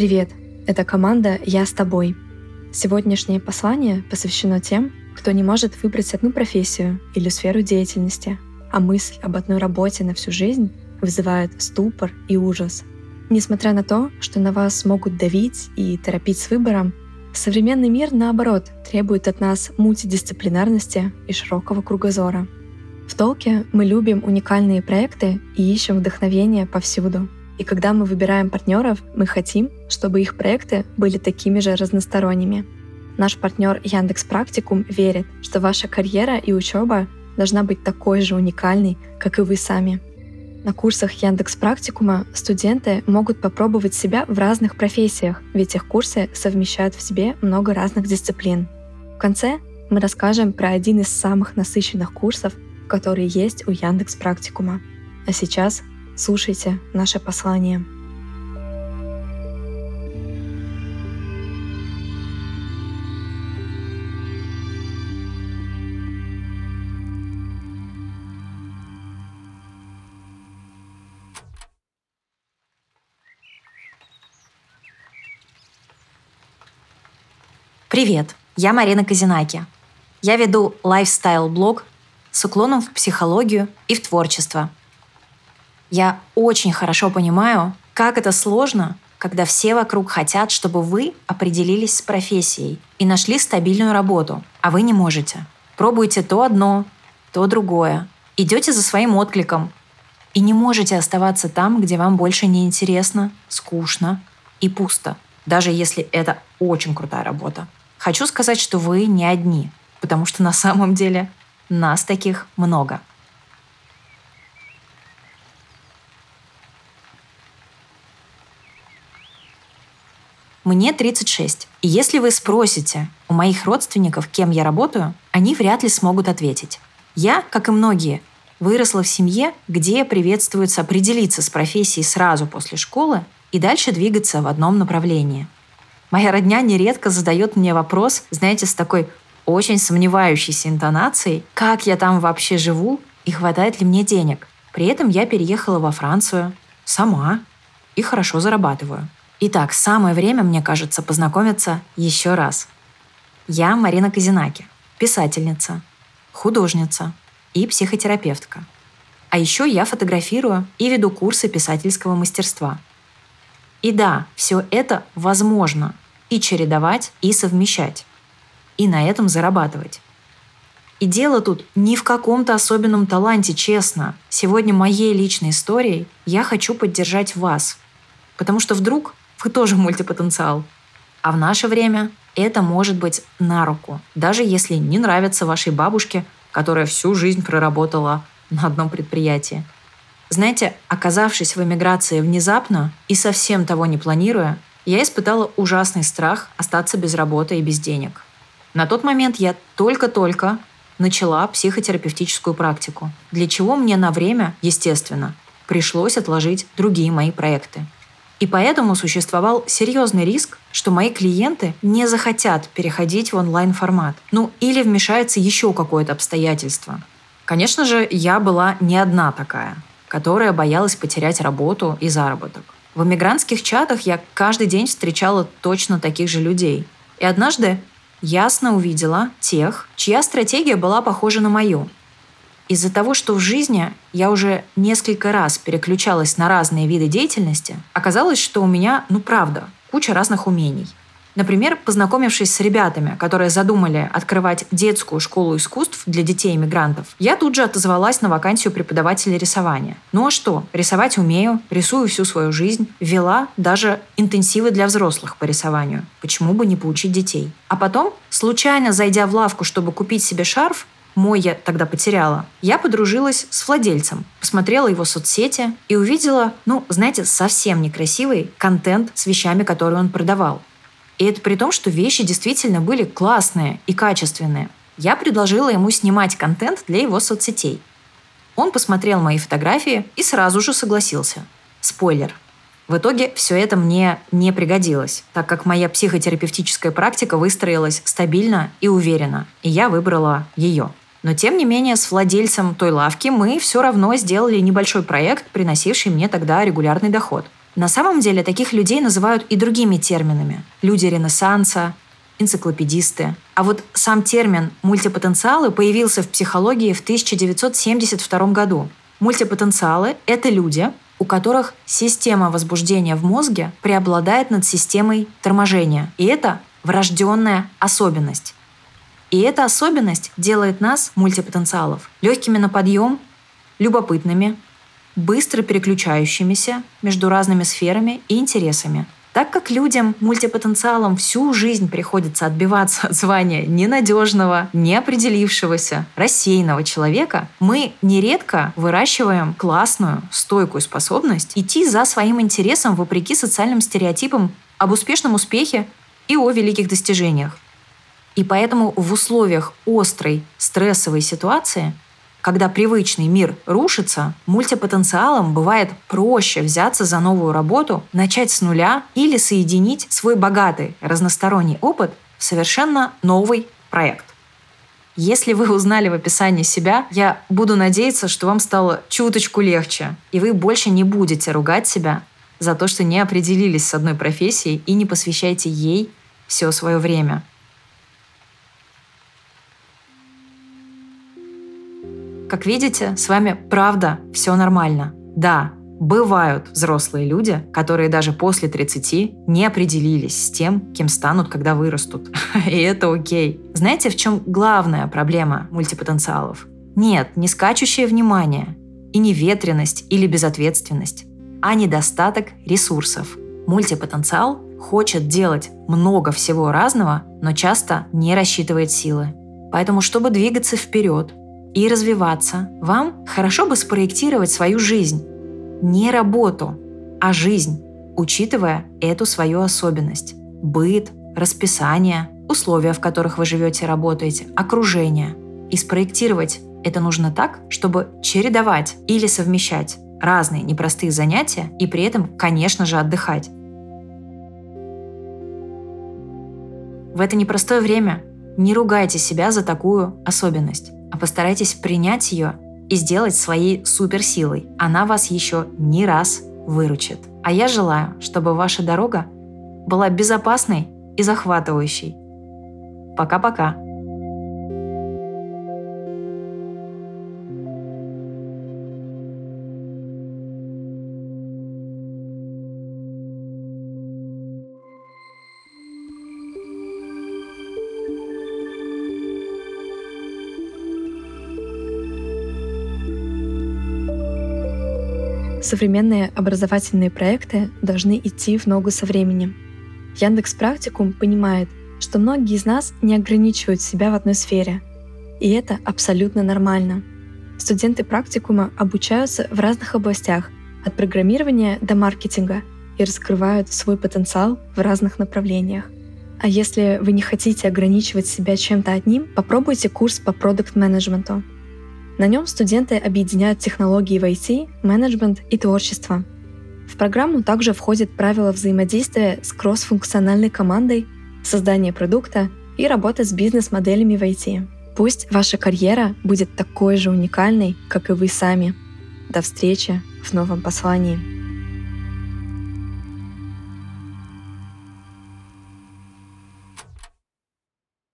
Привет, это команда «Я с тобой». Сегодняшнее послание посвящено тем, кто не может выбрать одну профессию или сферу деятельности, а мысль об одной работе на всю жизнь вызывает ступор и ужас. Несмотря на то, что на вас могут давить и торопить с выбором, современный мир, наоборот, требует от нас мультидисциплинарности и широкого кругозора. В Толке мы любим уникальные проекты и ищем вдохновение повсюду — и когда мы выбираем партнеров, мы хотим, чтобы их проекты были такими же разносторонними. Наш партнер Яндекс Практикум верит, что ваша карьера и учеба должна быть такой же уникальной, как и вы сами. На курсах Яндекс Практикума студенты могут попробовать себя в разных профессиях, ведь их курсы совмещают в себе много разных дисциплин. В конце мы расскажем про один из самых насыщенных курсов, которые есть у Яндекс Практикума. А сейчас Слушайте наше послание. Привет, я Марина Казинаки. Я веду лайфстайл-блог с уклоном в психологию и в творчество – я очень хорошо понимаю, как это сложно, когда все вокруг хотят, чтобы вы определились с профессией и нашли стабильную работу, а вы не можете. Пробуете то одно, то другое. Идете за своим откликом и не можете оставаться там, где вам больше не интересно, скучно и пусто, даже если это очень крутая работа. Хочу сказать, что вы не одни, потому что на самом деле нас таких много. Мне 36. И если вы спросите у моих родственников, кем я работаю, они вряд ли смогут ответить. Я, как и многие, выросла в семье, где приветствуется определиться с профессией сразу после школы и дальше двигаться в одном направлении. Моя родня нередко задает мне вопрос, знаете, с такой очень сомневающейся интонацией, как я там вообще живу и хватает ли мне денег. При этом я переехала во Францию сама и хорошо зарабатываю. Итак, самое время, мне кажется, познакомиться еще раз. Я Марина Казинаки, писательница, художница и психотерапевтка. А еще я фотографирую и веду курсы писательского мастерства. И да, все это возможно и чередовать, и совмещать. И на этом зарабатывать. И дело тут не в каком-то особенном таланте, честно. Сегодня моей личной историей я хочу поддержать вас. Потому что вдруг тоже мультипотенциал. А в наше время это может быть на руку, даже если не нравится вашей бабушке, которая всю жизнь проработала на одном предприятии. Знаете, оказавшись в эмиграции внезапно и совсем того не планируя, я испытала ужасный страх остаться без работы и без денег. На тот момент я только-только начала психотерапевтическую практику, для чего мне на время, естественно, пришлось отложить другие мои проекты. И поэтому существовал серьезный риск, что мои клиенты не захотят переходить в онлайн-формат. Ну или вмешается еще какое-то обстоятельство. Конечно же, я была не одна такая, которая боялась потерять работу и заработок. В эмигрантских чатах я каждый день встречала точно таких же людей. И однажды ясно увидела тех, чья стратегия была похожа на мою. Из-за того, что в жизни я уже несколько раз переключалась на разные виды деятельности, оказалось, что у меня, ну правда, куча разных умений. Например, познакомившись с ребятами, которые задумали открывать детскую школу искусств для детей-иммигрантов, я тут же отозвалась на вакансию преподавателя рисования. Ну а что? Рисовать умею, рисую всю свою жизнь, вела даже интенсивы для взрослых по рисованию. Почему бы не поучить детей? А потом, случайно зайдя в лавку, чтобы купить себе шарф, мой я тогда потеряла, я подружилась с владельцем, посмотрела его соцсети и увидела, ну, знаете, совсем некрасивый контент с вещами, которые он продавал. И это при том, что вещи действительно были классные и качественные. Я предложила ему снимать контент для его соцсетей. Он посмотрел мои фотографии и сразу же согласился. Спойлер. В итоге все это мне не пригодилось, так как моя психотерапевтическая практика выстроилась стабильно и уверенно, и я выбрала ее. Но тем не менее с владельцем той лавки мы все равно сделали небольшой проект, приносивший мне тогда регулярный доход. На самом деле таких людей называют и другими терминами. Люди Ренессанса, энциклопедисты. А вот сам термин «мультипотенциалы» появился в психологии в 1972 году. Мультипотенциалы — это люди, у которых система возбуждения в мозге преобладает над системой торможения. И это врожденная особенность. И эта особенность делает нас, мультипотенциалов, легкими на подъем, любопытными, быстро переключающимися между разными сферами и интересами. Так как людям, мультипотенциалам всю жизнь приходится отбиваться от звания ненадежного, неопределившегося, рассеянного человека, мы нередко выращиваем классную, стойкую способность идти за своим интересом вопреки социальным стереотипам об успешном успехе и о великих достижениях. И поэтому в условиях острой стрессовой ситуации когда привычный мир рушится, мультипотенциалам бывает проще взяться за новую работу, начать с нуля или соединить свой богатый разносторонний опыт в совершенно новый проект. Если вы узнали в описании себя, я буду надеяться, что вам стало чуточку легче, и вы больше не будете ругать себя за то, что не определились с одной профессией и не посвящаете ей все свое время. Как видите, с вами правда все нормально. Да, бывают взрослые люди, которые даже после 30 не определились с тем, кем станут, когда вырастут. И это окей. Знаете, в чем главная проблема мультипотенциалов? Нет, не скачущее внимание и не ветренность или безответственность, а недостаток ресурсов. Мультипотенциал хочет делать много всего разного, но часто не рассчитывает силы. Поэтому, чтобы двигаться вперед, и развиваться, вам хорошо бы спроектировать свою жизнь. Не работу, а жизнь, учитывая эту свою особенность. Быт, расписание, условия, в которых вы живете и работаете, окружение. И спроектировать это нужно так, чтобы чередовать или совмещать разные непростые занятия и при этом, конечно же, отдыхать. В это непростое время не ругайте себя за такую особенность а постарайтесь принять ее и сделать своей суперсилой. Она вас еще не раз выручит. А я желаю, чтобы ваша дорога была безопасной и захватывающей. Пока-пока. Современные образовательные проекты должны идти в ногу со временем. Яндекс Практикум понимает, что многие из нас не ограничивают себя в одной сфере. И это абсолютно нормально. Студенты практикума обучаются в разных областях, от программирования до маркетинга, и раскрывают свой потенциал в разных направлениях. А если вы не хотите ограничивать себя чем-то одним, попробуйте курс по продукт-менеджменту. На нем студенты объединяют технологии в IT, менеджмент и творчество. В программу также входят правила взаимодействия с кроссфункциональной командой, создание продукта и работа с бизнес-моделями в IT. Пусть ваша карьера будет такой же уникальной, как и вы сами. До встречи в новом послании.